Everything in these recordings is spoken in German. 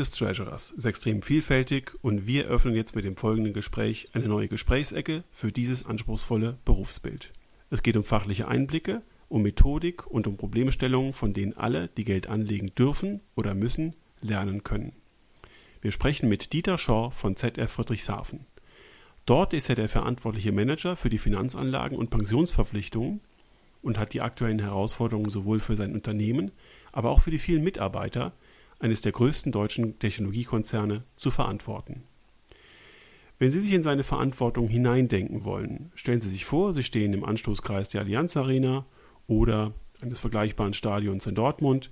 Des Treasurers ist extrem vielfältig und wir öffnen jetzt mit dem folgenden Gespräch eine neue Gesprächsecke für dieses anspruchsvolle Berufsbild. Es geht um fachliche Einblicke, um Methodik und um Problemstellungen, von denen alle, die Geld anlegen dürfen oder müssen, lernen können. Wir sprechen mit Dieter Schor von ZF Friedrichshafen. Dort ist er der verantwortliche Manager für die Finanzanlagen und Pensionsverpflichtungen und hat die aktuellen Herausforderungen sowohl für sein Unternehmen, aber auch für die vielen Mitarbeiter eines der größten deutschen Technologiekonzerne zu verantworten. Wenn Sie sich in seine Verantwortung hineindenken wollen, stellen Sie sich vor, Sie stehen im Anstoßkreis der Allianz Arena oder eines vergleichbaren Stadions in Dortmund.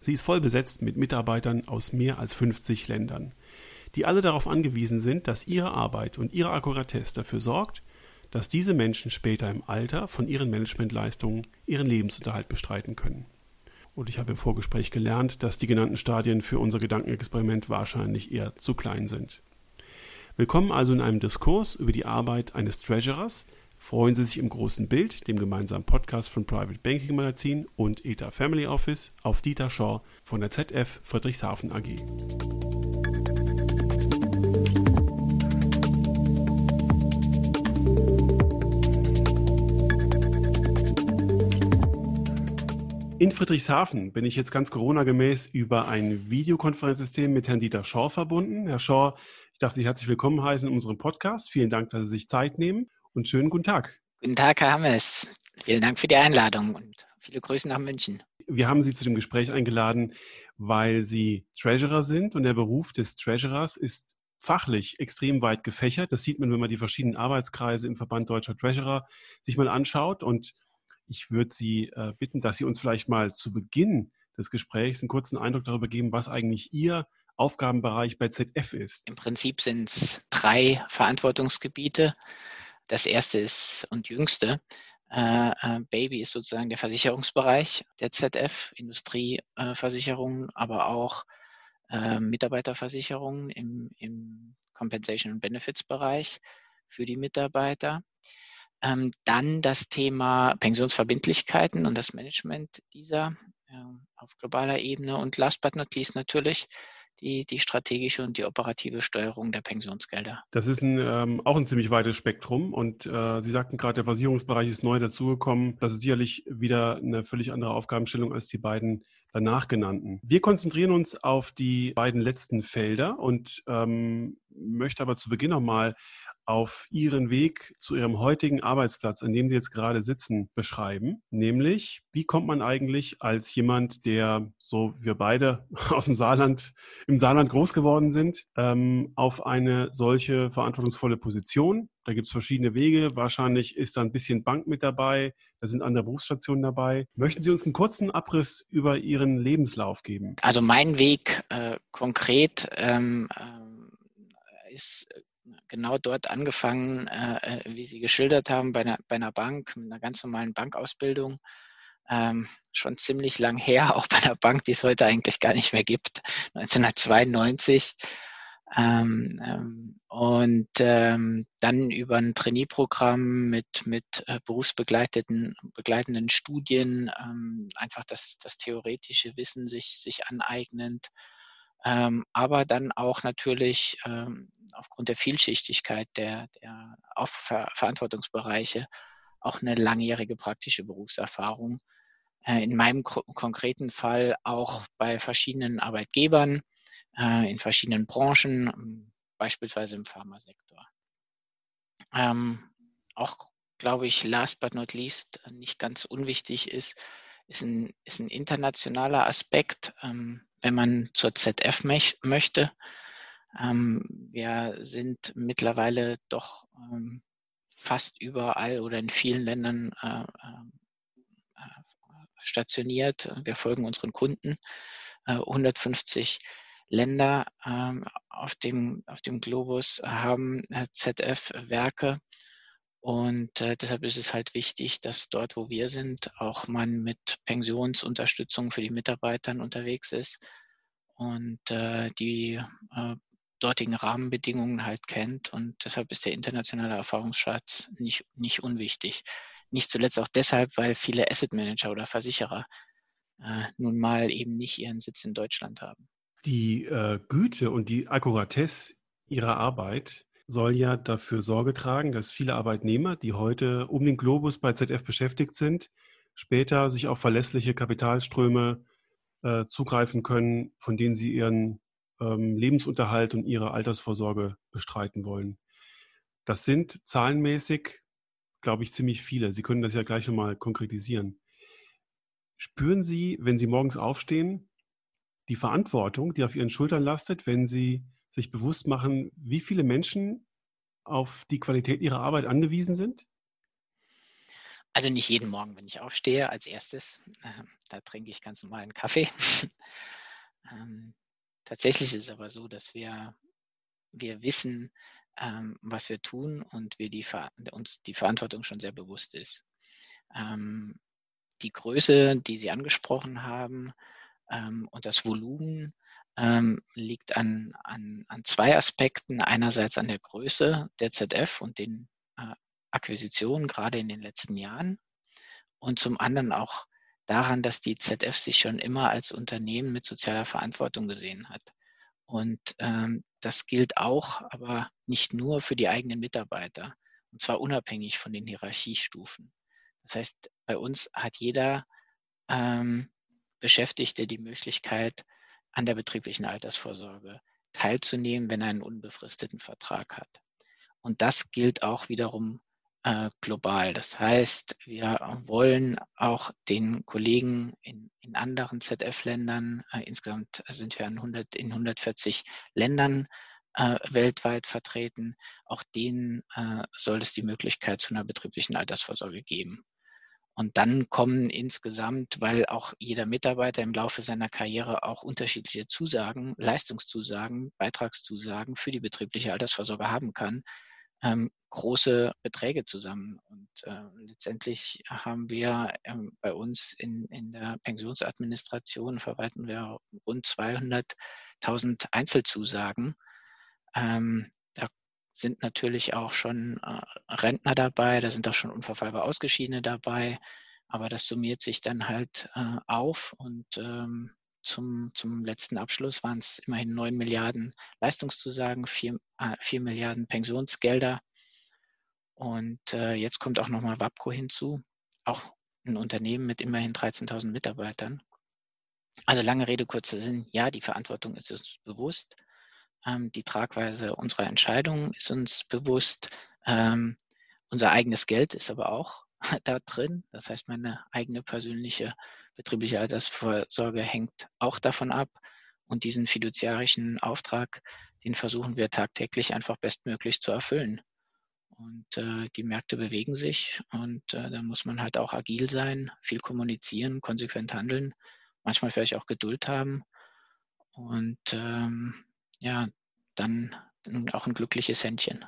Sie ist voll besetzt mit Mitarbeitern aus mehr als 50 Ländern, die alle darauf angewiesen sind, dass ihre Arbeit und ihre Akkuratesse dafür sorgt, dass diese Menschen später im Alter von ihren Managementleistungen ihren Lebensunterhalt bestreiten können. Und ich habe im Vorgespräch gelernt, dass die genannten Stadien für unser Gedankenexperiment wahrscheinlich eher zu klein sind. Willkommen also in einem Diskurs über die Arbeit eines Treasurers. Freuen Sie sich im großen Bild, dem gemeinsamen Podcast von Private Banking Magazin und ETA Family Office, auf Dieter Shaw von der ZF Friedrichshafen AG. In Friedrichshafen bin ich jetzt ganz Corona-gemäß über ein Videokonferenzsystem mit Herrn Dieter Schor verbunden. Herr Schor, ich darf Sie herzlich willkommen heißen in unserem Podcast. Vielen Dank, dass Sie sich Zeit nehmen und schönen guten Tag. Guten Tag, Herr Hammes. Vielen Dank für die Einladung und viele Grüße nach München. Wir haben Sie zu dem Gespräch eingeladen, weil Sie Treasurer sind und der Beruf des Treasurers ist fachlich extrem weit gefächert. Das sieht man, wenn man die verschiedenen Arbeitskreise im Verband Deutscher Treasurer sich mal anschaut und ich würde Sie äh, bitten, dass Sie uns vielleicht mal zu Beginn des Gesprächs einen kurzen Eindruck darüber geben, was eigentlich Ihr Aufgabenbereich bei ZF ist. Im Prinzip sind es drei Verantwortungsgebiete. Das erste ist und jüngste. Äh, äh, Baby ist sozusagen der Versicherungsbereich der ZF, Industrieversicherungen, aber auch äh, Mitarbeiterversicherungen im, im Compensation and Benefits Bereich für die Mitarbeiter. Ähm, dann das Thema Pensionsverbindlichkeiten und das Management dieser äh, auf globaler Ebene. Und last but not least natürlich die, die strategische und die operative Steuerung der Pensionsgelder. Das ist ein, ähm, auch ein ziemlich weites Spektrum. Und äh, Sie sagten gerade, der Versicherungsbereich ist neu dazugekommen. Das ist sicherlich wieder eine völlig andere Aufgabenstellung als die beiden danach genannten. Wir konzentrieren uns auf die beiden letzten Felder und ähm, möchte aber zu Beginn nochmal auf Ihren Weg zu Ihrem heutigen Arbeitsplatz, an dem Sie jetzt gerade sitzen, beschreiben. Nämlich, wie kommt man eigentlich als jemand, der, so wir beide aus dem Saarland, im Saarland groß geworden sind, ähm, auf eine solche verantwortungsvolle Position? Da gibt es verschiedene Wege. Wahrscheinlich ist da ein bisschen Bank mit dabei. Da sind andere Berufsstationen dabei. Möchten Sie uns einen kurzen Abriss über Ihren Lebenslauf geben? Also mein Weg äh, konkret ähm, äh, ist genau dort angefangen, äh, äh, wie Sie geschildert haben, bei einer, bei einer Bank, mit einer ganz normalen Bankausbildung. Ähm, schon ziemlich lang her, auch bei einer Bank, die es heute eigentlich gar nicht mehr gibt, 1992. Ähm, ähm, und ähm, dann über ein Trainee-Programm mit, mit äh, berufsbegleitenden begleitenden Studien ähm, einfach das, das theoretische Wissen sich, sich aneignend ähm, aber dann auch natürlich ähm, aufgrund der Vielschichtigkeit der, der Auf Ver Verantwortungsbereiche auch eine langjährige praktische Berufserfahrung. Äh, in meinem konkreten Fall auch bei verschiedenen Arbeitgebern, äh, in verschiedenen Branchen, ähm, beispielsweise im Pharmasektor. Ähm, auch, glaube ich, last but not least, nicht ganz unwichtig ist, ist ein, ist ein internationaler Aspekt. Ähm, wenn man zur ZF möchte. Ähm, wir sind mittlerweile doch ähm, fast überall oder in vielen Ländern äh, äh, stationiert. Wir folgen unseren Kunden. Äh, 150 Länder ähm, auf, dem, auf dem Globus haben äh, ZF-Werke. Und äh, deshalb ist es halt wichtig, dass dort, wo wir sind, auch man mit Pensionsunterstützung für die Mitarbeitern unterwegs ist und äh, die äh, dortigen Rahmenbedingungen halt kennt. Und deshalb ist der internationale Erfahrungsschatz nicht, nicht unwichtig. Nicht zuletzt auch deshalb, weil viele Asset Manager oder Versicherer äh, nun mal eben nicht ihren Sitz in Deutschland haben. Die äh, Güte und die Akkuratesse ihrer Arbeit soll ja dafür Sorge tragen, dass viele Arbeitnehmer, die heute um den Globus bei ZF beschäftigt sind, später sich auf verlässliche Kapitalströme äh, zugreifen können, von denen sie ihren ähm, Lebensunterhalt und ihre Altersvorsorge bestreiten wollen. Das sind zahlenmäßig, glaube ich, ziemlich viele. Sie können das ja gleich nochmal konkretisieren. Spüren Sie, wenn Sie morgens aufstehen, die Verantwortung, die auf Ihren Schultern lastet, wenn Sie sich bewusst machen, wie viele Menschen auf die Qualität ihrer Arbeit angewiesen sind? Also nicht jeden Morgen, wenn ich aufstehe, als erstes. Äh, da trinke ich ganz normal einen Kaffee. ähm, tatsächlich ist es aber so, dass wir, wir wissen, ähm, was wir tun und wir die, uns die Verantwortung schon sehr bewusst ist. Ähm, die Größe, die Sie angesprochen haben, ähm, und das Volumen ähm, liegt an, an, an zwei Aspekten. Einerseits an der Größe der ZF und den äh, Akquisitionen, gerade in den letzten Jahren. Und zum anderen auch daran, dass die ZF sich schon immer als Unternehmen mit sozialer Verantwortung gesehen hat. Und ähm, das gilt auch, aber nicht nur für die eigenen Mitarbeiter, und zwar unabhängig von den Hierarchiestufen. Das heißt, bei uns hat jeder ähm, Beschäftigte die Möglichkeit, an der betrieblichen Altersvorsorge teilzunehmen, wenn er einen unbefristeten Vertrag hat. Und das gilt auch wiederum äh, global. Das heißt, wir wollen auch den Kollegen in, in anderen ZF-Ländern, äh, insgesamt sind wir in, 100, in 140 Ländern äh, weltweit vertreten, auch denen äh, soll es die Möglichkeit zu einer betrieblichen Altersvorsorge geben. Und dann kommen insgesamt, weil auch jeder Mitarbeiter im Laufe seiner Karriere auch unterschiedliche Zusagen, Leistungszusagen, Beitragszusagen für die betriebliche Altersvorsorge haben kann, ähm, große Beträge zusammen. Und äh, letztendlich haben wir ähm, bei uns in, in der Pensionsadministration verwalten wir rund 200.000 Einzelzusagen. Ähm, sind natürlich auch schon äh, Rentner dabei, da sind auch schon unverfallbar Ausgeschiedene dabei, aber das summiert sich dann halt äh, auf und ähm, zum, zum letzten Abschluss waren es immerhin 9 Milliarden Leistungszusagen, 4, äh, 4 Milliarden Pensionsgelder und äh, jetzt kommt auch nochmal WAPCO hinzu, auch ein Unternehmen mit immerhin 13.000 Mitarbeitern. Also lange Rede, kurzer Sinn, ja, die Verantwortung ist uns bewusst. Ähm, die Tragweise unserer Entscheidungen ist uns bewusst. Ähm, unser eigenes Geld ist aber auch da drin. Das heißt, meine eigene persönliche betriebliche Altersvorsorge hängt auch davon ab. Und diesen fiduziarischen Auftrag, den versuchen wir tagtäglich einfach bestmöglich zu erfüllen. Und äh, die Märkte bewegen sich und äh, da muss man halt auch agil sein, viel kommunizieren, konsequent handeln, manchmal vielleicht auch Geduld haben. Und ähm, ja, dann auch ein glückliches Händchen.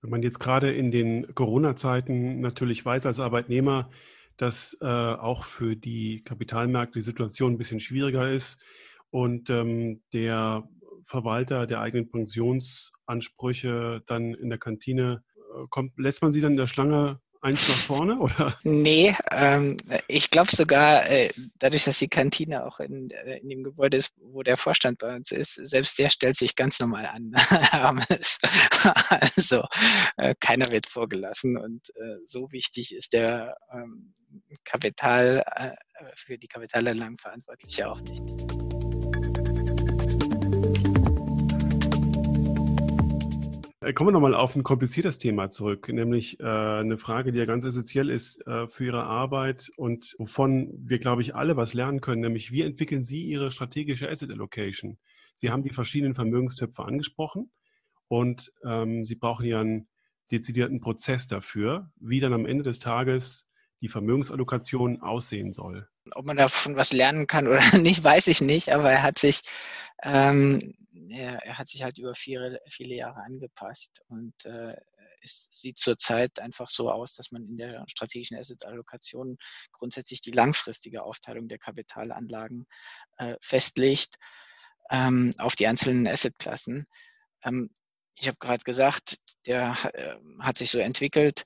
Wenn man jetzt gerade in den Corona-Zeiten natürlich weiß als Arbeitnehmer, dass äh, auch für die Kapitalmärkte die Situation ein bisschen schwieriger ist und ähm, der Verwalter der eigenen Pensionsansprüche dann in der Kantine äh, kommt, lässt man sie dann in der Schlange eins nach vorne, oder? Nee, ähm, ich glaube sogar, äh, dadurch, dass die Kantine auch in, äh, in dem Gebäude ist, wo der Vorstand bei uns ist, selbst der stellt sich ganz normal an. also äh, keiner wird vorgelassen und äh, so wichtig ist der ähm, Kapital äh, für die Kapitalerlangung Verantwortliche auch nicht. Kommen wir nochmal auf ein kompliziertes Thema zurück, nämlich äh, eine Frage, die ja ganz essentiell ist äh, für Ihre Arbeit und wovon wir, glaube ich, alle was lernen können, nämlich wie entwickeln Sie Ihre strategische Asset Allocation? Sie haben die verschiedenen Vermögenstöpfe angesprochen und ähm, Sie brauchen ja einen dezidierten Prozess dafür, wie dann am Ende des Tages die Vermögensallokation aussehen soll. Ob man davon was lernen kann oder nicht, weiß ich nicht, aber er hat sich ähm, er, er, hat sich halt über viele, viele Jahre angepasst und äh, es sieht zurzeit einfach so aus, dass man in der strategischen Asset-Allokation grundsätzlich die langfristige Aufteilung der Kapitalanlagen äh, festlegt ähm, auf die einzelnen Assetklassen. Ähm, ich habe gerade gesagt, der äh, hat sich so entwickelt.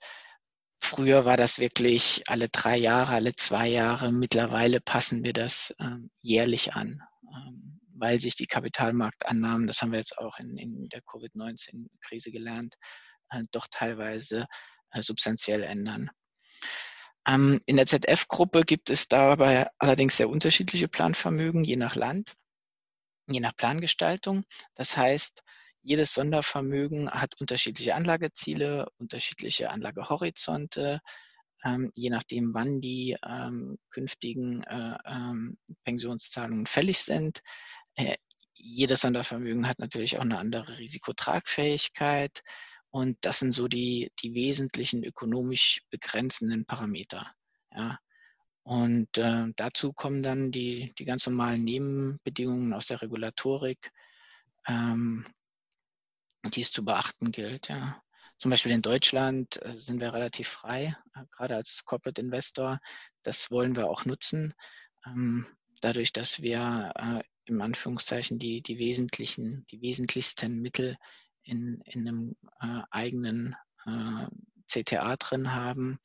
Früher war das wirklich alle drei Jahre, alle zwei Jahre. Mittlerweile passen wir das ähm, jährlich an. Weil sich die Kapitalmarktannahmen, das haben wir jetzt auch in, in der Covid-19-Krise gelernt, äh, doch teilweise äh, substanziell ändern. Ähm, in der ZF-Gruppe gibt es dabei allerdings sehr unterschiedliche Planvermögen, je nach Land, je nach Plangestaltung. Das heißt, jedes Sondervermögen hat unterschiedliche Anlageziele, unterschiedliche Anlagehorizonte, ähm, je nachdem, wann die ähm, künftigen äh, ähm, Pensionszahlungen fällig sind. Äh, jedes Sondervermögen hat natürlich auch eine andere Risikotragfähigkeit. Und das sind so die, die wesentlichen ökonomisch begrenzenden Parameter. Ja. Und äh, dazu kommen dann die, die ganz normalen Nebenbedingungen aus der Regulatorik, ähm, die es zu beachten gilt. Ja. Zum Beispiel in Deutschland äh, sind wir relativ frei, äh, gerade als Corporate Investor. Das wollen wir auch nutzen. Ähm, dadurch, dass wir äh, im Anführungszeichen die, die wesentlichen, die wesentlichsten Mittel in, in einem äh, eigenen äh, CTA drin haben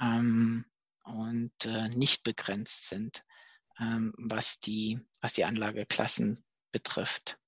ähm, und äh, nicht begrenzt sind, ähm, was, die, was die Anlageklassen betrifft.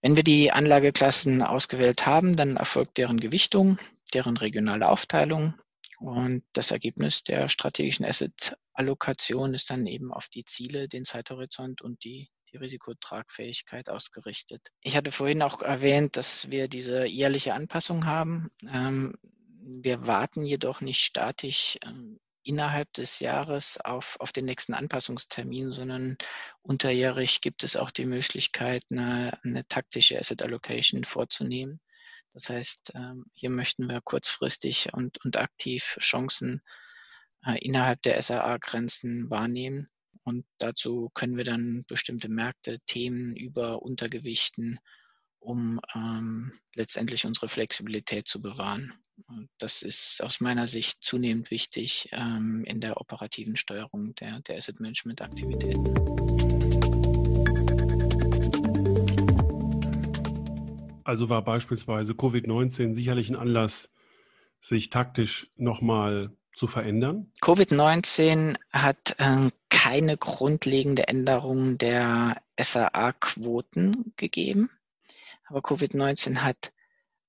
Wenn wir die Anlageklassen ausgewählt haben, dann erfolgt deren Gewichtung, deren regionale Aufteilung und das Ergebnis der strategischen Asset-Allokation ist dann eben auf die Ziele, den Zeithorizont und die die Risikotragfähigkeit ausgerichtet. Ich hatte vorhin auch erwähnt, dass wir diese jährliche Anpassung haben. Ähm, wir warten jedoch nicht statisch ähm, innerhalb des Jahres auf, auf den nächsten Anpassungstermin, sondern unterjährig gibt es auch die Möglichkeit, eine, eine taktische Asset Allocation vorzunehmen. Das heißt, ähm, hier möchten wir kurzfristig und, und aktiv Chancen äh, innerhalb der SAA-Grenzen wahrnehmen und dazu können wir dann bestimmte Märkte, Themen über Untergewichten, um ähm, letztendlich unsere Flexibilität zu bewahren. Das ist aus meiner Sicht zunehmend wichtig ähm, in der operativen Steuerung der, der Asset Also war beispielsweise Covid-19 sicherlich ein Anlass, sich taktisch nochmal zu verändern? Covid-19 hat äh, keine grundlegende Änderung der SAA-Quoten gegeben. Aber Covid-19 hat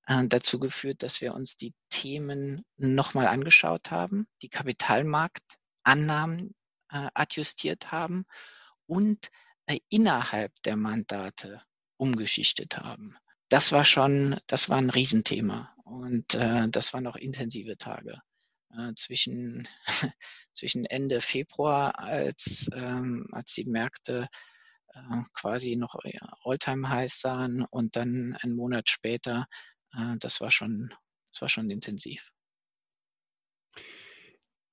äh, dazu geführt, dass wir uns die Themen nochmal angeschaut haben, die Kapitalmarktannahmen äh, adjustiert haben und äh, innerhalb der Mandate umgeschichtet haben. Das war schon, das war ein Riesenthema und äh, das waren auch intensive Tage äh, zwischen, zwischen Ende Februar, als, ähm, als die Märkte äh, quasi noch Alltime Highs sahen und dann einen Monat später, äh, das war schon, das war schon intensiv.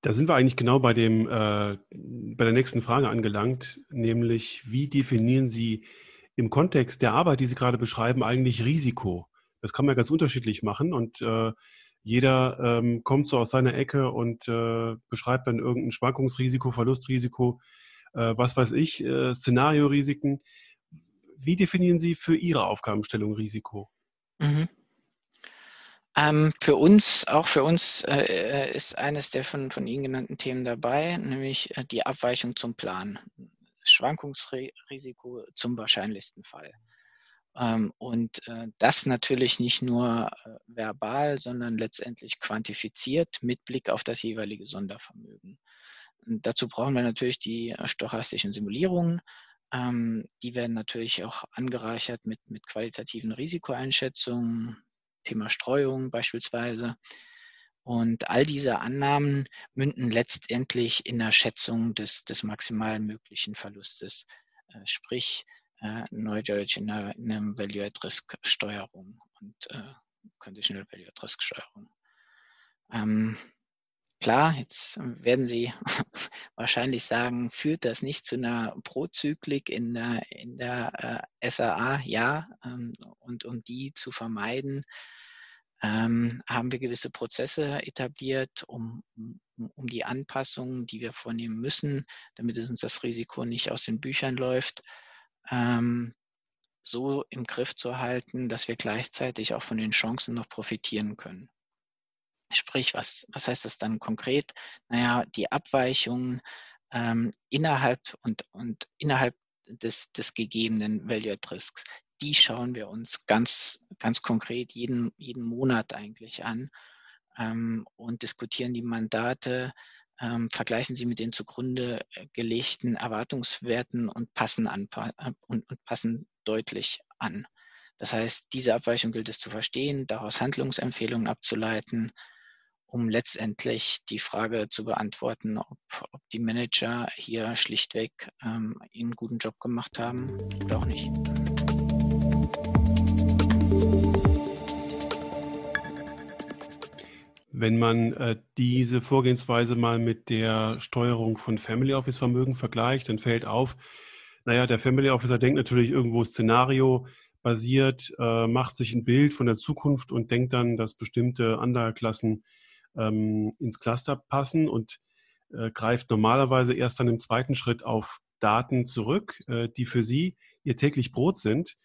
Da sind wir eigentlich genau bei dem, äh, bei der nächsten Frage angelangt, nämlich wie definieren Sie im Kontext der Arbeit, die Sie gerade beschreiben, eigentlich Risiko? Das kann man ganz unterschiedlich machen und äh, jeder ähm, kommt so aus seiner Ecke und äh, beschreibt dann irgendein Schwankungsrisiko, Verlustrisiko, äh, was weiß ich, äh, Szenariorisiken. Wie definieren Sie für Ihre Aufgabenstellung Risiko? Mhm. Ähm, für uns, auch für uns äh, ist eines der von, von Ihnen genannten Themen dabei, nämlich äh, die Abweichung zum Plan. Schwankungsrisiko zum wahrscheinlichsten Fall. Ähm, und äh, das natürlich nicht nur äh, verbal, sondern letztendlich quantifiziert mit Blick auf das jeweilige Sondervermögen. Und dazu brauchen wir natürlich die stochastischen Simulierungen. Ähm, die werden natürlich auch angereichert mit, mit qualitativen Risikoeinschätzungen, Thema Streuung beispielsweise. Und all diese Annahmen münden letztendlich in der Schätzung des, des maximal möglichen Verlustes. Sprich, äh, Neudeutsch in einer, in einer Value at Risk Steuerung und äh, Conditional Value at Risk Steuerung. Ähm, klar, jetzt werden Sie wahrscheinlich sagen, führt das nicht zu einer Prozyklik in der, in der äh, SAA? Ja, ähm, und um die zu vermeiden, ähm, haben wir gewisse Prozesse etabliert, um, um, die Anpassungen, die wir vornehmen müssen, damit uns das Risiko nicht aus den Büchern läuft, ähm, so im Griff zu halten, dass wir gleichzeitig auch von den Chancen noch profitieren können. Sprich, was, was heißt das dann konkret? Naja, die Abweichungen ähm, innerhalb und, und innerhalb des, des gegebenen Value at Risks. Die schauen wir uns ganz, ganz konkret jeden, jeden Monat eigentlich an ähm, und diskutieren die Mandate, ähm, vergleichen sie mit den zugrunde äh, gelegten Erwartungswerten und passen, an, und, und passen deutlich an. Das heißt, diese Abweichung gilt es zu verstehen, daraus Handlungsempfehlungen abzuleiten, um letztendlich die Frage zu beantworten, ob, ob die Manager hier schlichtweg ähm, einen guten Job gemacht haben oder auch nicht. Wenn man äh, diese Vorgehensweise mal mit der Steuerung von Family Office Vermögen vergleicht, dann fällt auf, naja, der Family Officer denkt natürlich irgendwo Szenario basiert, äh, macht sich ein Bild von der Zukunft und denkt dann, dass bestimmte Anlageklassen ähm, ins Cluster passen und äh, greift normalerweise erst dann im zweiten Schritt auf Daten zurück, äh, die für Sie Ihr täglich Brot sind.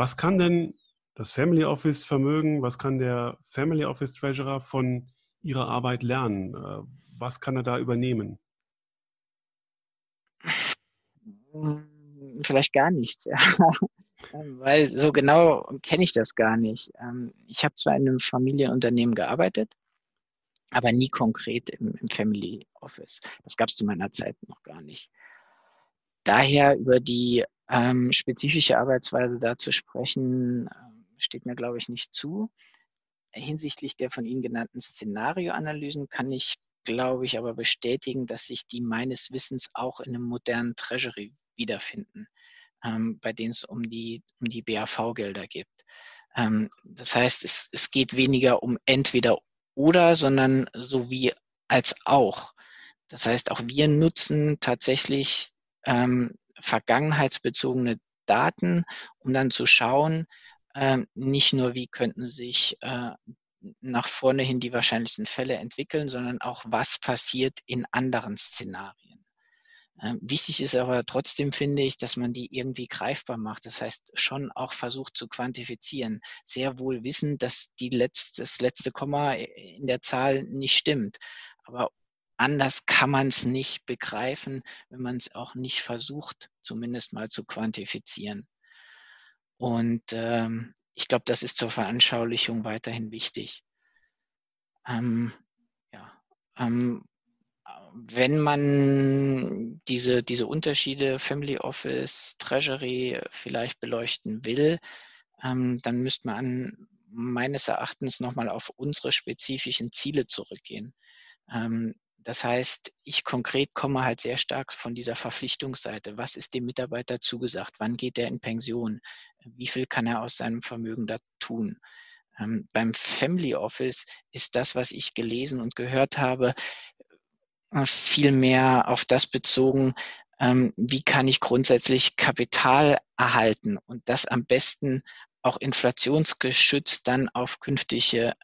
Was kann denn das Family Office Vermögen, was kann der Family Office Treasurer von ihrer Arbeit lernen? Äh, was kann er da übernehmen? Hm, vielleicht gar nichts. Ähm, weil so genau kenne ich das gar nicht. Ähm, ich habe zwar in einem Familienunternehmen gearbeitet, aber nie konkret im Family Office. Das gab es zu meiner Zeit noch gar nicht. Daher über die ähm, spezifische Arbeitsweise da zu sprechen, steht mir, glaube ich, nicht zu. Hinsichtlich der von Ihnen genannten Szenarioanalysen kann ich, glaube ich, aber bestätigen, dass sich die meines Wissens auch in einem modernen Treasury wiederfinden, ähm, bei denen es um die, um die BAV-Gelder geht. Ähm, das heißt, es, es geht weniger um entweder oder, sondern sowie als auch. Das heißt, auch wir nutzen tatsächlich ähm, vergangenheitsbezogene Daten, um dann zu schauen, ähm, nicht nur, wie könnten sich äh, nach vorne hin die wahrscheinlichsten Fälle entwickeln, sondern auch, was passiert in anderen Szenarien. Ähm, wichtig ist aber trotzdem, finde ich, dass man die irgendwie greifbar macht. Das heißt, schon auch versucht zu quantifizieren. Sehr wohl wissen, dass die letzte, das letzte Komma in der Zahl nicht stimmt. Aber anders kann man es nicht begreifen, wenn man es auch nicht versucht, zumindest mal zu quantifizieren. Und ähm, ich glaube, das ist zur Veranschaulichung weiterhin wichtig. Ähm, ja, ähm, wenn man diese, diese Unterschiede Family Office, Treasury vielleicht beleuchten will, ähm, dann müsste man meines Erachtens nochmal auf unsere spezifischen Ziele zurückgehen. Ähm, das heißt, ich konkret komme halt sehr stark von dieser Verpflichtungsseite. Was ist dem Mitarbeiter zugesagt? Wann geht er in Pension? Wie viel kann er aus seinem Vermögen da tun? Ähm, beim Family Office ist das, was ich gelesen und gehört habe, äh, viel mehr auf das bezogen, ähm, wie kann ich grundsätzlich Kapital erhalten und das am besten auch inflationsgeschützt dann auf künftige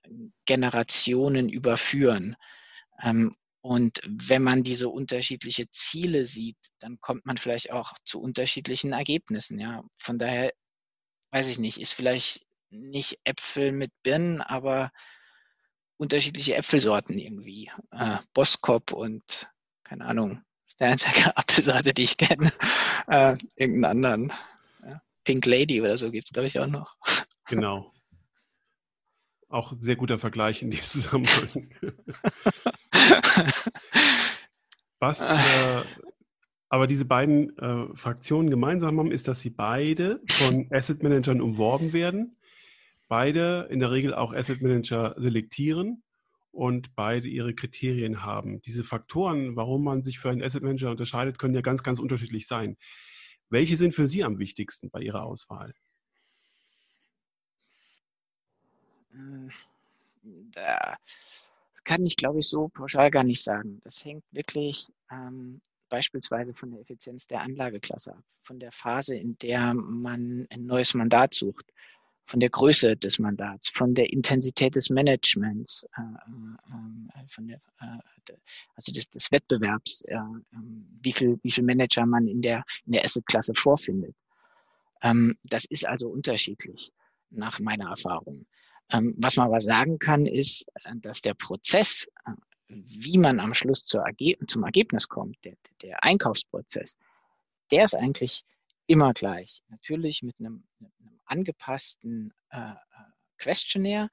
Generationen überführen. Ähm, und wenn man diese unterschiedliche Ziele sieht, dann kommt man vielleicht auch zu unterschiedlichen Ergebnissen. Ja, von daher weiß ich nicht, ist vielleicht nicht Äpfel mit Birnen, aber unterschiedliche Äpfelsorten irgendwie. Äh, Boskop und keine Ahnung, ist der einzige Apfelsorte, die ich kenne. Äh, irgendeinen anderen. Ja, Pink Lady oder so gibt es, glaube ich, auch noch. Genau. Auch ein sehr guter Vergleich in dem Zusammenhang. Was äh, aber diese beiden äh, Fraktionen gemeinsam haben, ist, dass sie beide von Asset Managern umworben werden, beide in der Regel auch Asset Manager selektieren und beide ihre Kriterien haben. Diese Faktoren, warum man sich für einen Asset Manager unterscheidet, können ja ganz, ganz unterschiedlich sein. Welche sind für Sie am wichtigsten bei Ihrer Auswahl? Das kann ich, glaube ich, so pauschal gar nicht sagen. Das hängt wirklich ähm, beispielsweise von der Effizienz der Anlageklasse ab, von der Phase, in der man ein neues Mandat sucht, von der Größe des Mandats, von der Intensität des Managements, äh, äh, von der, äh, also des, des Wettbewerbs, äh, ähm, wie viel, wie viel Manager man in der, in der Asset-Klasse vorfindet. Ähm, das ist also unterschiedlich nach meiner Erfahrung. Ähm, was man aber sagen kann, ist, äh, dass der Prozess, äh, wie man am Schluss zum Ergebnis kommt, der, der Einkaufsprozess, der ist eigentlich immer gleich. Natürlich mit einem, einem angepassten äh, äh, Questionnaire,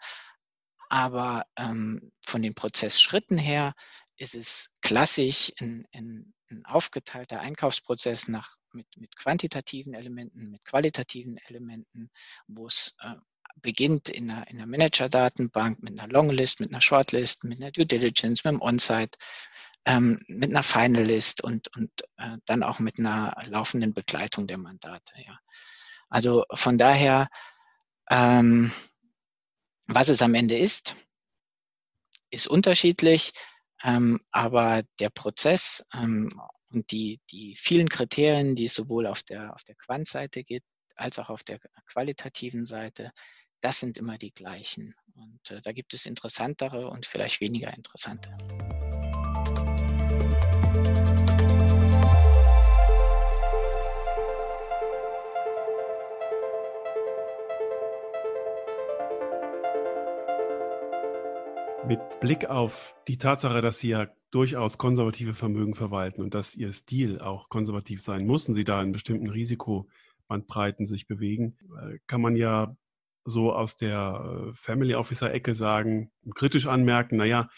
aber ähm, von den Prozessschritten her ist es klassisch ein, ein, ein aufgeteilter Einkaufsprozess nach, mit, mit quantitativen Elementen, mit qualitativen Elementen, wo es äh, beginnt in einer, in einer Manager-Datenbank mit einer Longlist, mit einer Shortlist, mit einer Due Diligence, mit einem On-Site, ähm, mit einer Finalist und, und äh, dann auch mit einer laufenden Begleitung der Mandate. Ja. Also von daher, ähm, was es am Ende ist, ist unterschiedlich, ähm, aber der Prozess ähm, und die, die vielen Kriterien, die es sowohl auf der, auf der Quant-Seite gibt, als auch auf der qualitativen Seite, das sind immer die gleichen. Und äh, da gibt es interessantere und vielleicht weniger interessante. Mit Blick auf die Tatsache, dass Sie ja durchaus konservative Vermögen verwalten und dass Ihr Stil auch konservativ sein muss und Sie da in bestimmten Risikobandbreiten sich bewegen, äh, kann man ja so aus der äh, Family Officer-Ecke sagen kritisch anmerken, naja,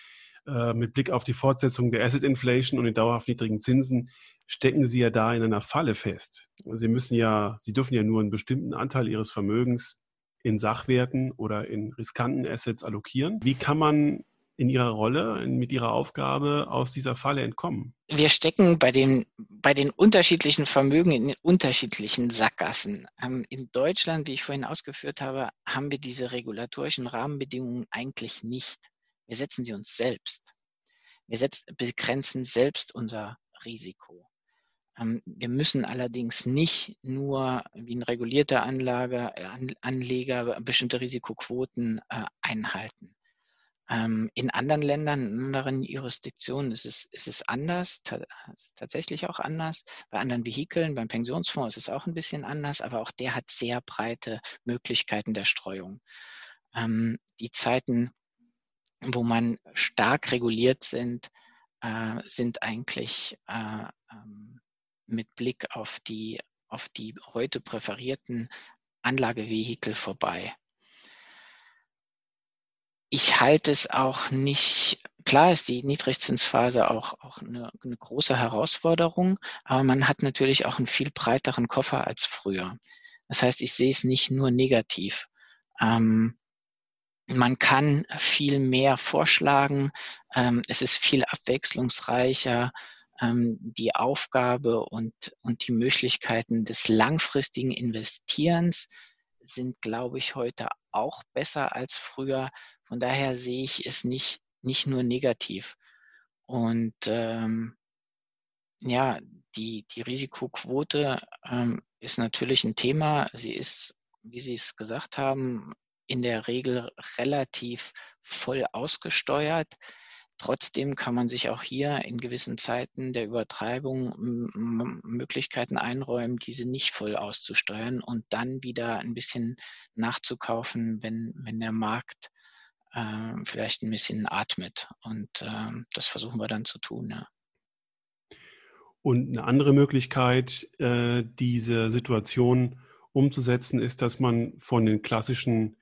äh, mit Blick auf die Fortsetzung der Asset Inflation und den dauerhaft niedrigen Zinsen stecken Sie ja da in einer Falle fest. Sie müssen ja, Sie dürfen ja nur einen bestimmten Anteil Ihres Vermögens in Sachwerten oder in riskanten Assets allokieren. Wie kann man in ihrer Rolle, mit ihrer Aufgabe aus dieser Falle entkommen? Wir stecken bei den, bei den unterschiedlichen Vermögen in den unterschiedlichen Sackgassen. Ähm, in Deutschland, wie ich vorhin ausgeführt habe, haben wir diese regulatorischen Rahmenbedingungen eigentlich nicht. Wir setzen sie uns selbst. Wir setzen, begrenzen selbst unser Risiko. Ähm, wir müssen allerdings nicht nur wie ein regulierter Anlage, Anleger bestimmte Risikoquoten äh, einhalten. Ähm, in anderen Ländern, in anderen Jurisdiktionen ist es, ist es anders, ist tatsächlich auch anders. Bei anderen Vehikeln, beim Pensionsfonds ist es auch ein bisschen anders, aber auch der hat sehr breite Möglichkeiten der Streuung. Ähm, die Zeiten, wo man stark reguliert sind, äh, sind eigentlich äh, ähm, mit Blick auf die, auf die heute präferierten Anlagevehikel vorbei ich halte es auch nicht, klar ist die Niedrigzinsphase auch, auch eine, eine, große Herausforderung, aber man hat natürlich auch einen viel breiteren Koffer als früher. Das heißt, ich sehe es nicht nur negativ. Ähm, man kann viel mehr vorschlagen, ähm, es ist viel abwechslungsreicher, ähm, die Aufgabe und, und die Möglichkeiten des langfristigen Investierens sind, glaube ich, heute auch besser als früher. Von daher sehe ich es nicht, nicht nur negativ. Und ähm, ja, die, die Risikoquote ähm, ist natürlich ein Thema. Sie ist, wie Sie es gesagt haben, in der Regel relativ voll ausgesteuert. Trotzdem kann man sich auch hier in gewissen Zeiten der Übertreibung Möglichkeiten einräumen, diese nicht voll auszusteuern und dann wieder ein bisschen nachzukaufen, wenn, wenn der Markt äh, vielleicht ein bisschen atmet. Und äh, das versuchen wir dann zu tun. Ja. Und eine andere Möglichkeit, äh, diese Situation umzusetzen, ist, dass man von den klassischen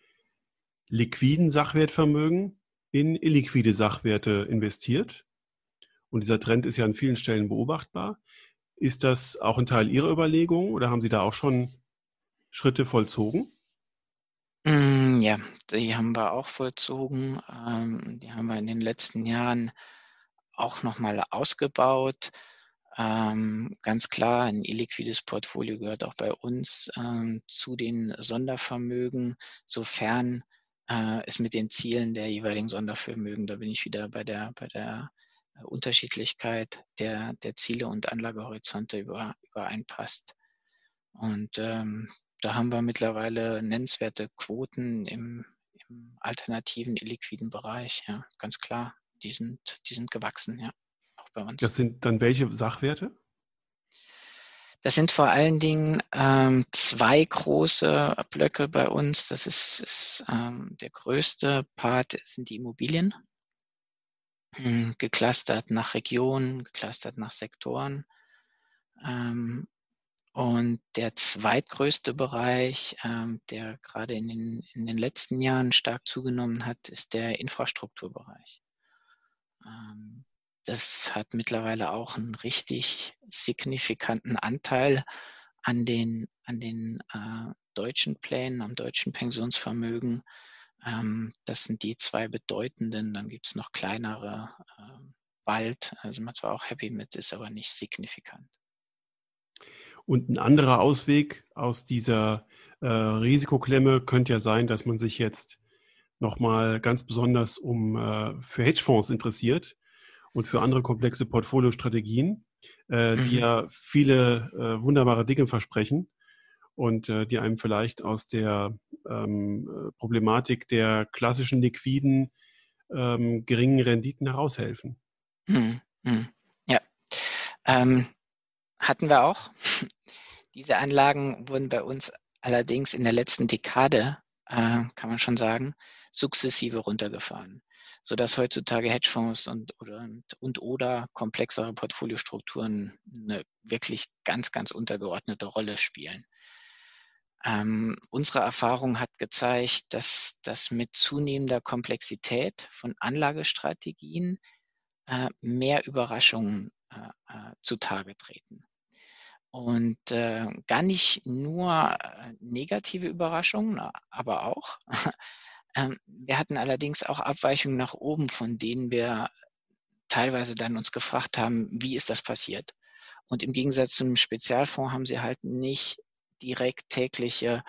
liquiden Sachwertvermögen in illiquide Sachwerte investiert. Und dieser Trend ist ja an vielen Stellen beobachtbar. Ist das auch ein Teil Ihrer Überlegung oder haben Sie da auch schon Schritte vollzogen? Mm, ja, die haben wir auch vollzogen. Ähm, die haben wir in den letzten Jahren auch nochmal ausgebaut. Ähm, ganz klar, ein illiquides Portfolio gehört auch bei uns ähm, zu den Sondervermögen, sofern äh, es mit den Zielen der jeweiligen Sondervermögen, da bin ich wieder bei der, bei der Unterschiedlichkeit der, der Ziele und Anlagehorizonte über, übereinpasst. Und ähm, da haben wir mittlerweile nennenswerte Quoten im, im alternativen, illiquiden Bereich, ja, ganz klar. Die sind, die sind gewachsen, ja, auch bei uns. Das sind dann welche Sachwerte? Das sind vor allen Dingen ähm, zwei große Blöcke bei uns. Das ist, ist ähm, der größte Part sind die Immobilien, hm, geclustert nach Regionen, geclustert nach Sektoren. Ähm, Und der zweitgrößte Bereich, ähm, der gerade in den, in den letzten Jahren stark zugenommen hat, ist der Infrastrukturbereich. Ähm, das hat mittlerweile auch einen richtig signifikanten Anteil an den, an den äh, deutschen Plänen, am deutschen Pensionsvermögen. Ähm, das sind die zwei bedeutenden. Dann gibt es noch kleinere äh, Wald. Also man zwar auch happy mit, ist aber nicht signifikant. Und ein anderer Ausweg aus dieser äh, Risikoklemme könnte ja sein, dass man sich jetzt nochmal ganz besonders um äh, für Hedgefonds interessiert und für andere komplexe Portfoliostrategien, äh, mhm. die ja viele äh, wunderbare Dinge versprechen und äh, die einem vielleicht aus der ähm, äh, Problematik der klassischen liquiden ähm, geringen Renditen heraushelfen. Mhm. Mhm. Ja, ähm, hatten wir auch. Diese Anlagen wurden bei uns allerdings in der letzten Dekade, äh, kann man schon sagen, sukzessive runtergefahren sodass heutzutage Hedgefonds und oder, und oder komplexere Portfoliostrukturen eine wirklich ganz, ganz untergeordnete Rolle spielen. Ähm, unsere Erfahrung hat gezeigt, dass das mit zunehmender Komplexität von Anlagestrategien äh, mehr Überraschungen äh, äh, zutage treten. Und äh, gar nicht nur äh, negative Überraschungen, aber auch ähm, wir hatten allerdings auch Abweichungen nach oben, von denen wir teilweise dann uns gefragt haben, wie ist das passiert? Und im Gegensatz zum Spezialfonds haben sie halt nicht direkt tägliche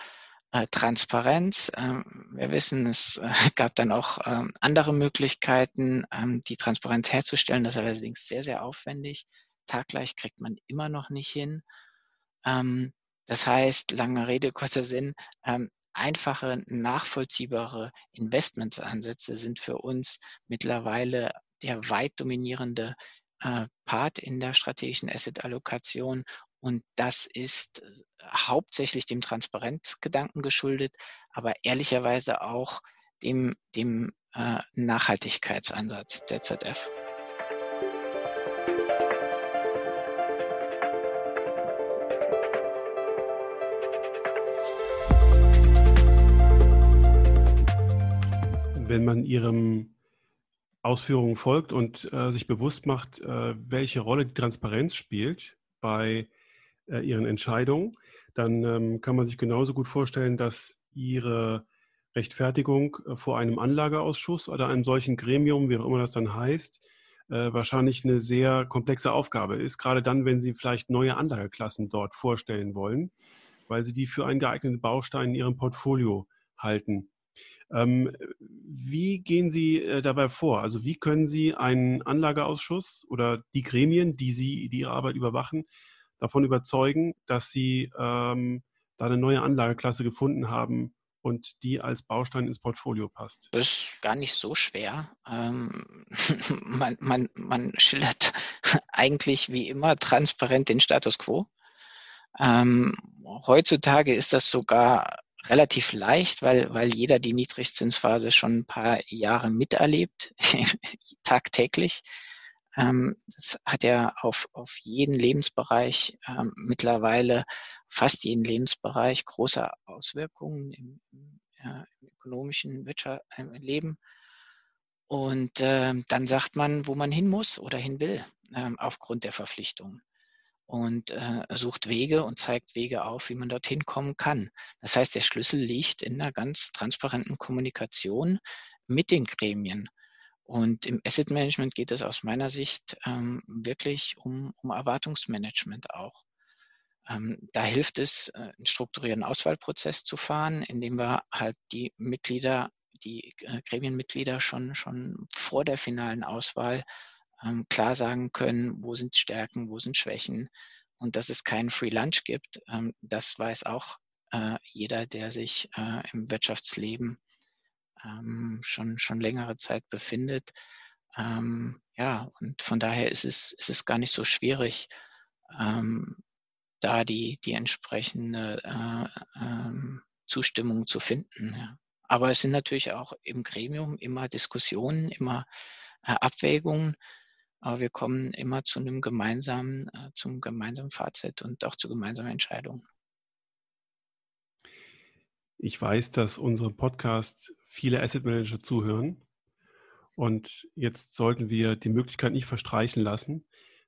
äh, Transparenz. Ähm, wir wissen, es äh, gab dann auch ähm, andere Möglichkeiten, ähm, die Transparenz herzustellen. Das ist allerdings sehr, sehr aufwendig. Taggleich kriegt man immer noch nicht hin. Ähm, das heißt, lange Rede, kurzer Sinn, ähm, einfache, nachvollziehbare Investmentsansätze sind für uns mittlerweile der weit dominierende äh, Part in der strategischen Asset-Allokation. Und das ist äh, hauptsächlich dem Transparenzgedanken geschuldet, aber ehrlicherweise auch dem, dem äh, Nachhaltigkeitsansatz der ZF. Wenn man ihrem Ausführungen folgt und äh, sich bewusst macht, äh, welche Rolle die Transparenz spielt bei äh, ihren Entscheidungen, dann ähm, kann man sich genauso gut vorstellen, dass ihre Rechtfertigung äh, vor einem Anlageausschuss oder einem solchen Gremium, wie auch immer das dann heißt, äh, wahrscheinlich eine sehr komplexe Aufgabe ist, gerade dann, wenn Sie vielleicht neue Anlageklassen dort vorstellen wollen, weil Sie die für einen geeigneten Baustein in Ihrem Portfolio halten. Ähm, wie gehen Sie äh, dabei vor? Also wie können Sie einen Anlageausschuss oder die Gremien, die Sie, die Ihre Arbeit überwachen, davon überzeugen, dass Sie ähm, da eine neue Anlageklasse gefunden haben und die als Baustein ins Portfolio passt? Das ist gar nicht so schwer. Ähm, man, man, man schildert eigentlich wie immer transparent den Status quo. Ähm, heutzutage ist das sogar relativ leicht, weil, weil jeder die Niedrigzinsphase schon ein paar Jahre miterlebt, tagtäglich. Ähm, das hat ja auf, auf jeden Lebensbereich ähm, mittlerweile, fast jeden Lebensbereich, große Auswirkungen im, ja, im ökonomischen Wirtschaft, im Leben. Und äh, dann sagt man, wo man hin muss oder hin will, äh, aufgrund der Verpflichtungen und äh, sucht Wege und zeigt Wege auf, wie man dorthin kommen kann. Das heißt, der Schlüssel liegt in einer ganz transparenten Kommunikation mit den Gremien. Und im Asset Management geht es aus meiner Sicht ähm, wirklich um, um Erwartungsmanagement auch. Ähm, da hilft es, äh, einen strukturierten Auswahlprozess zu fahren, indem wir halt die Mitglieder, die äh, Gremienmitglieder schon, schon vor der finalen Auswahl ähm, klar sagen können, wo sind Stärken, wo sind Schwächen und dass es keinen Free Lunch gibt. Ähm, das weiß auch äh, jeder, der sich äh, im Wirtschaftsleben ähm, schon, schon längere Zeit befindet. Ähm, ja, und von daher ist es, ist es gar nicht so schwierig, ähm, da die, die entsprechende äh, ähm, Zustimmung zu finden. Ja. Aber es sind natürlich auch im Gremium immer Diskussionen, immer äh, Abwägungen Aber wir kommen immer zu einem gemeinsamen, äh, zum gemeinsamen Fazit und auch zu gemeinsamen Entscheidungen. Ich weiß, dass unsere Podcast viele Asset Manager zuhören. Und jetzt sollten wir die Möglichkeit nicht verstreichen lassen,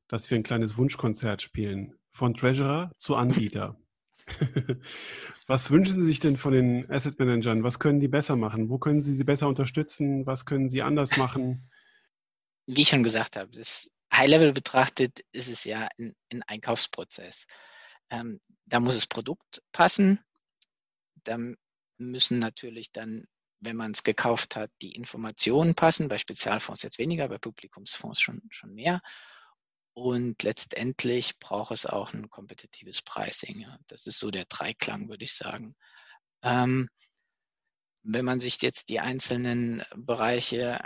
dass wir ein kleines Wunschkonzert spielen. Von Treasurer zu Anbieter. Was wünschen Sie sich denn von den Asset Managern? Was können die besser machen? Wo können Sie sie besser unterstützen? Was können sie anders machen? Wie ich schon gesagt habe, das High-Level betrachtet ist es ja ein, ein Einkaufsprozess. Ähm, da muss das Produkt passen. Da müssen natürlich dann, wenn man es gekauft hat, die Informationen passen. Bei Spezialfonds jetzt weniger, bei Publikumsfonds schon, schon mehr. Und letztendlich braucht es auch ein kompetitives Pricing. Ja. Das ist so der Dreiklang, würde ich sagen. Ähm, wenn man sich jetzt die einzelnen Bereiche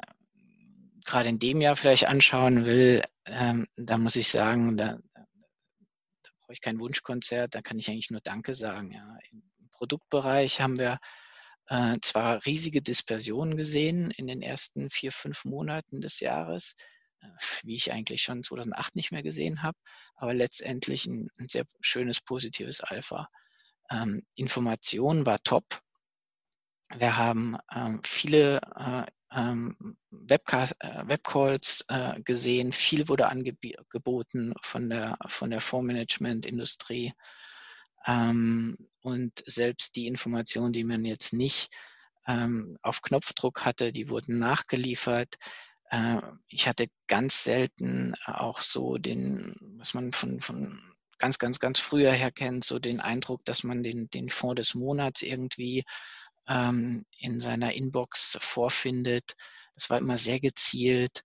gerade in dem Jahr vielleicht anschauen will, ähm, da muss ich sagen, da, da, brauche ich kein Wunschkonzert, da kann ich eigentlich nur Danke sagen. Ja. Im Produktbereich haben wir äh, zwar riesige Dispersionen gesehen in den ersten vier, fünf Monaten des Jahres, wie ich eigentlich schon 2008 nicht mehr gesehen habe, aber letztendlich ein, ein sehr schönes positives Alpha. Ähm, Information war top. Wir haben ähm, viele äh, ähm, Webcast, äh, Webcalls äh, gesehen, viel wurde angeboten von der, von der Fondsmanagement-Industrie. Ähm, und selbst die Informationen, die man jetzt nicht ähm, auf Knopfdruck hatte, die wurden nachgeliefert. Ich hatte ganz selten auch so den, was man von, von ganz, ganz, ganz früher her kennt, so den Eindruck, dass man den, den Fonds des Monats irgendwie ähm, in seiner Inbox vorfindet. Das war immer sehr gezielt.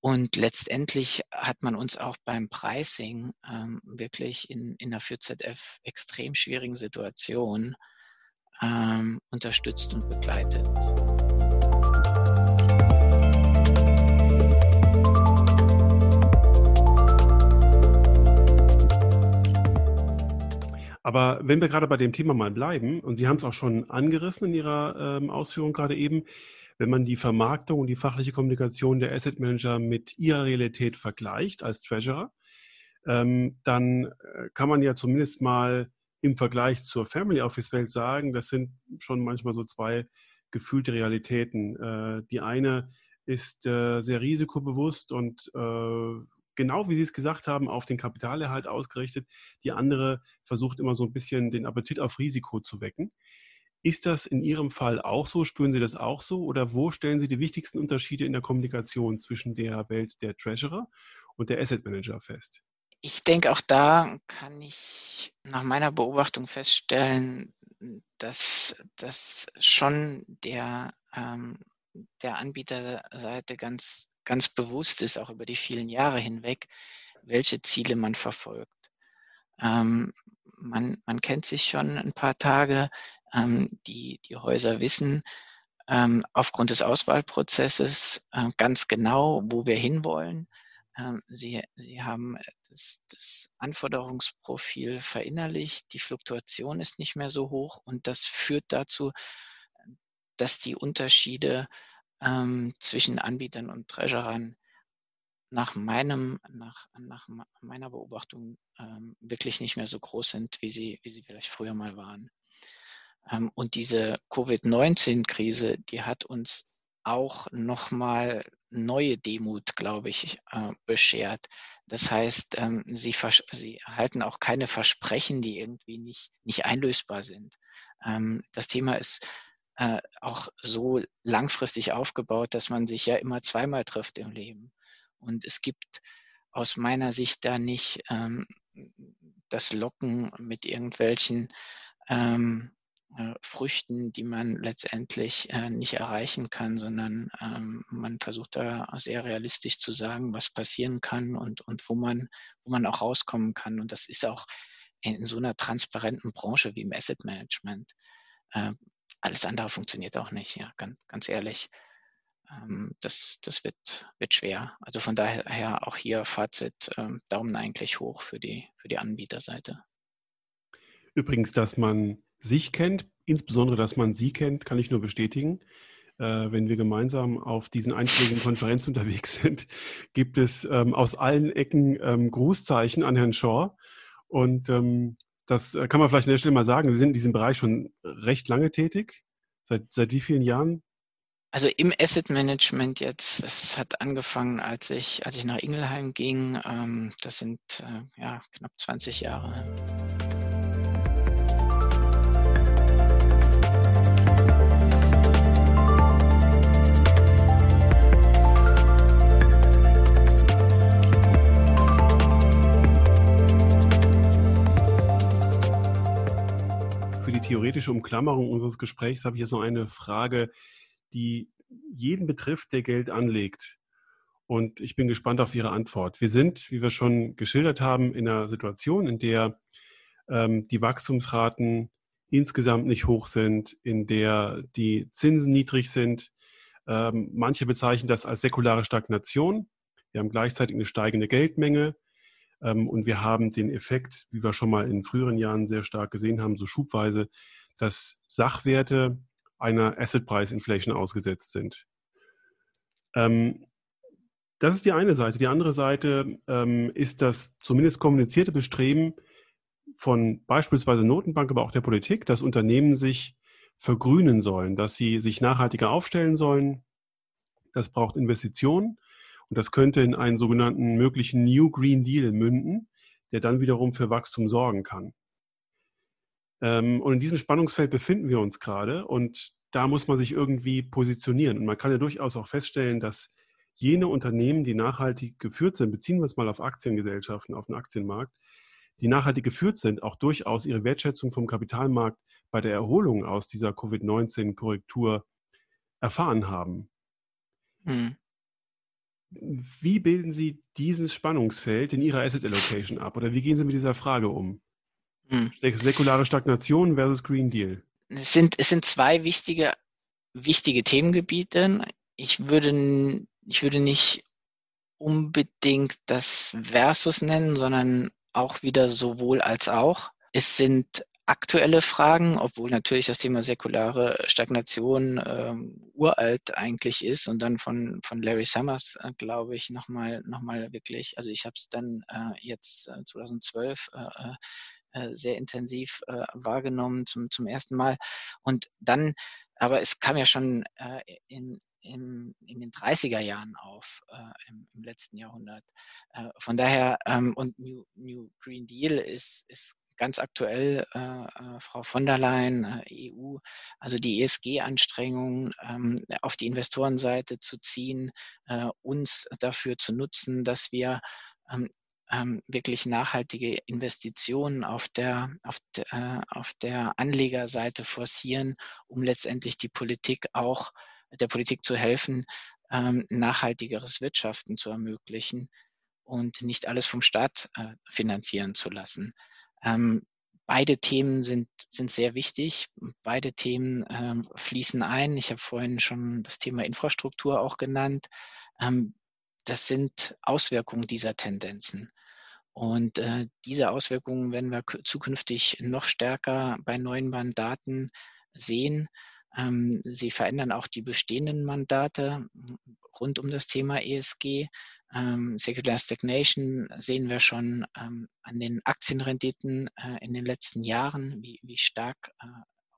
Und letztendlich hat man uns auch beim Pricing ähm, wirklich in, in einer 4ZF extrem schwierigen Situation ähm, unterstützt und begleitet. Aber wenn wir gerade bei dem Thema mal bleiben, und Sie haben es auch schon angerissen in Ihrer ähm, Ausführung gerade eben, wenn man die Vermarktung und die fachliche Kommunikation der Asset Manager mit ihrer Realität vergleicht als Treasurer, ähm, dann äh, kann man ja zumindest mal im Vergleich zur Family Office Welt sagen, das sind schon manchmal so zwei gefühlte Realitäten. Äh, die eine ist äh, sehr risikobewusst und äh, genau wie Sie es gesagt haben, auf den Kapitalerhalt ausgerichtet. Die andere versucht immer so ein bisschen den Appetit auf Risiko zu wecken. Ist das in Ihrem Fall auch so? Spüren Sie das auch so? Oder wo stellen Sie die wichtigsten Unterschiede in der Kommunikation zwischen der Welt der Treasurer und der Asset Manager fest? Ich denke, auch da kann ich nach meiner Beobachtung feststellen, dass das schon der, ähm, der Anbieterseite ganz ganz bewusst ist, auch über die vielen Jahre hinweg, welche Ziele man verfolgt. Ähm, man, man kennt sich schon ein paar Tage. Ähm, die, die Häuser wissen ähm, aufgrund des Auswahlprozesses äh, ganz genau, wo wir hinwollen. Ähm, sie, sie haben das, das Anforderungsprofil verinnerlicht. Die Fluktuation ist nicht mehr so hoch und das führt dazu, dass die Unterschiede ähm, zwischen Anbietern und Treasurern nach meinem, nach, nach meiner Beobachtung ähm, wirklich nicht mehr so groß sind, wie sie, wie sie vielleicht früher mal waren. Ähm, und diese Covid-19-Krise, die hat uns auch nochmal neue Demut, glaube ich, äh, beschert. Das heißt, ähm, sie, sie erhalten auch keine Versprechen, die irgendwie nicht, nicht einlösbar sind. Ähm, das Thema ist äh, auch so langfristig aufgebaut, dass man sich ja immer zweimal trifft im Leben. Und es gibt aus meiner Sicht da nicht ähm, das Locken mit irgendwelchen ähm, äh, Früchten, die man letztendlich äh, nicht erreichen kann, sondern ähm, man versucht da sehr realistisch zu sagen, was passieren kann und, und wo man, wo man auch rauskommen kann. Und das ist auch in so einer transparenten Branche wie im Asset Management äh, alles andere funktioniert auch nicht, ja, ganz, ganz ehrlich. Ähm, das, das wird, wird schwer. Also von daher auch hier Fazit, ähm, Daumen eigentlich hoch für die, für die Anbieterseite. Übrigens, dass man sich kennt, insbesondere, dass man sie kennt, kann ich nur bestätigen. äh, wenn wir gemeinsam auf diesen einschlägigen Konferenzen unterwegs sind, gibt es ähm, aus allen Ecken ähm, Grußzeichen an Herrn Shaw. Und ähm, das äh, kann man vielleicht an der Stelle mal sagen. Sie sind in diesem Bereich schon recht lange tätig. Seit, seit wie vielen Jahren? Also im Asset Management jetzt, es hat angefangen, als ich, als ich nach Ingelheim ging. Ähm, das sind äh, ja knapp 20 Jahre. Theoretische Umklammerung unseres Gesprächs habe ich jetzt noch eine Frage, die jeden betrifft, der Geld anlegt. Und ich bin gespannt auf Ihre Antwort. Wir sind, wie wir schon geschildert haben, in einer Situation, in der ähm, die Wachstumsraten insgesamt nicht hoch sind, in der die Zinsen niedrig sind. Ähm, manche bezeichnen das als säkulare Stagnation. Wir haben gleichzeitig eine steigende Geldmenge. Ähm, und wir haben den Effekt, wie wir schon mal in früheren Jahren sehr stark gesehen haben, so schubweise, dass Sachwerte einer Asset-Price-Inflation ausgesetzt sind. Ähm, das ist die eine Seite. Die andere Seite ähm, ist das zumindest kommunizierte Bestreben von beispielsweise Notenbank, aber auch der Politik, dass Unternehmen sich vergrünen sollen, dass sie sich nachhaltiger aufstellen sollen. Das braucht Investitionen. Und das könnte in einen sogenannten möglichen New Green Deal münden, der dann wiederum für Wachstum sorgen kann. Ähm, und in diesem Spannungsfeld befinden wir uns gerade und da muss man sich irgendwie positionieren. Und man kann ja durchaus auch feststellen, dass jene Unternehmen, die nachhaltig geführt sind, beziehen wir es mal auf Aktiengesellschaften, auf den Aktienmarkt, die nachhaltig geführt sind, auch durchaus ihre Wertschätzung vom Kapitalmarkt bei der Erholung aus dieser Covid-19-Korrektur erfahren haben. Hm. Wie bilden Sie dieses Spannungsfeld in Ihrer Asset Allocation ab? Oder wie gehen Sie mit dieser Frage um? Hm. Säkulare Stagnation versus Green Deal. Es sind, es sind zwei wichtige, wichtige Themengebiete. Ich würde, ich würde nicht unbedingt das Versus nennen, sondern auch wieder sowohl als auch. Es sind aktuelle Fragen, obwohl natürlich das Thema säkulare Stagnation ähm, uralt eigentlich ist und dann von, von Larry Summers, äh, glaube ich, nochmal noch mal wirklich, also ich habe es dann äh, jetzt äh, 2012 äh, äh, äh, sehr intensiv wahrgenommen zum, zum ersten Mal und dann, aber es kam ja schon in, in, in den 30er Jahren auf, äh, im, im, letzten Jahrhundert. Äh, von daher, ähm, und New, New Green Deal ist, ist ganz aktuell äh, äh, Frau von der Leyen, äh, EU, also die ESG-Anstrengungen ähm, auf die Investorenseite zu ziehen, äh, uns dafür zu nutzen, dass wir ähm, ähm, wirklich nachhaltige Investitionen auf der, auf, de, äh, auf der Anlegerseite forcieren, um letztendlich die Politik auch, der Politik zu helfen, ähm, nachhaltigeres Wirtschaften zu ermöglichen und nicht alles vom Staat äh, finanzieren zu lassen. Ähm, beide Themen sind, sind sehr wichtig. Beide Themen ähm, fließen ein. Ich habe vorhin schon das Thema Infrastruktur auch genannt. Ähm, das sind Auswirkungen dieser Tendenzen. Und äh, diese Auswirkungen werden wir zukünftig noch stärker bei neuen Mandaten sehen. Ähm, sie verändern auch die bestehenden Mandate rund um das Thema ESG. Ähm, Secular Stagnation sehen wir schon ähm, an den Aktienrenditen äh, in den letzten Jahren, wie, wie stark äh,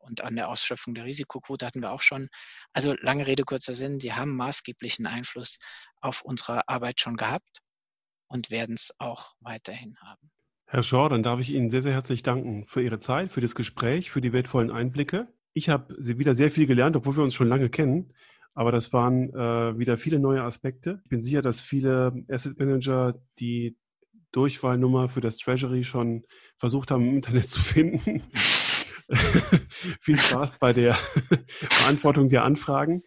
und an der Ausschöpfung der Risikoquote hatten wir auch schon. Also lange Rede, kurzer Sinn, sie haben maßgeblichen Einfluss auf unsere Arbeit schon gehabt und werden es auch weiterhin haben. Herr Schor, dann darf ich Ihnen sehr, sehr herzlich danken für Ihre Zeit, für das Gespräch, für die wertvollen Einblicke. Ich habe wieder sehr viel gelernt, obwohl wir uns schon lange kennen. Aber das waren äh, wieder viele neue Aspekte. Ich bin sicher, dass viele Asset Manager die Durchwahlnummer für das Treasury schon versucht haben, im Internet zu finden. Viel Spaß bei der Beantwortung der Anfragen.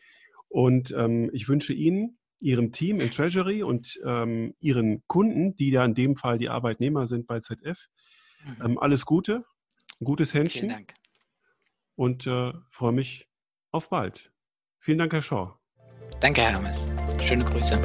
Und ähm, ich wünsche Ihnen, Ihrem Team im Treasury und ähm, Ihren Kunden, die ja in dem Fall die Arbeitnehmer sind bei ZF, mhm. ähm, alles Gute, ein gutes Händchen. Vielen Dank. Und äh, freue mich auf bald. Vielen Dank, Herr Shaw. Danke, Hermes. Schöne Grüße.